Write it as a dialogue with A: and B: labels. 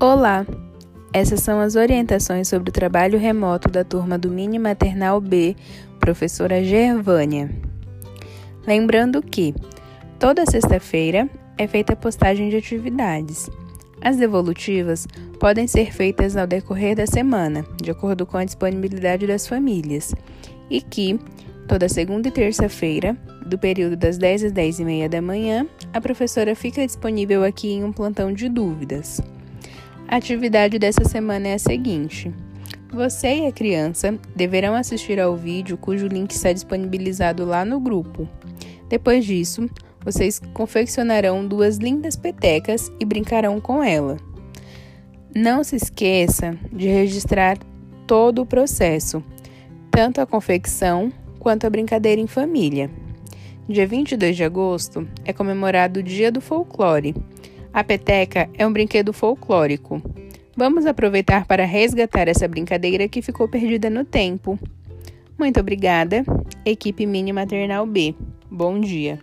A: Olá! Essas são as orientações sobre o trabalho remoto da turma do Mini Maternal B, professora Gervânia. Lembrando que toda sexta-feira é feita a postagem de atividades. As devolutivas podem ser feitas ao decorrer da semana, de acordo com a disponibilidade das famílias, e que toda segunda e terça-feira, do período das 10 às 10 e meia da manhã, a professora fica disponível aqui em um plantão de dúvidas. A atividade dessa semana é a seguinte: você e a criança deverão assistir ao vídeo cujo link está disponibilizado lá no grupo. Depois disso, vocês confeccionarão duas lindas petecas e brincarão com ela. Não se esqueça de registrar todo o processo, tanto a confecção quanto a brincadeira em família. Dia 22 de agosto é comemorado o Dia do Folclore. A peteca é um brinquedo folclórico. Vamos aproveitar para resgatar essa brincadeira que ficou perdida no tempo. Muito obrigada, equipe Mini Maternal B. Bom dia.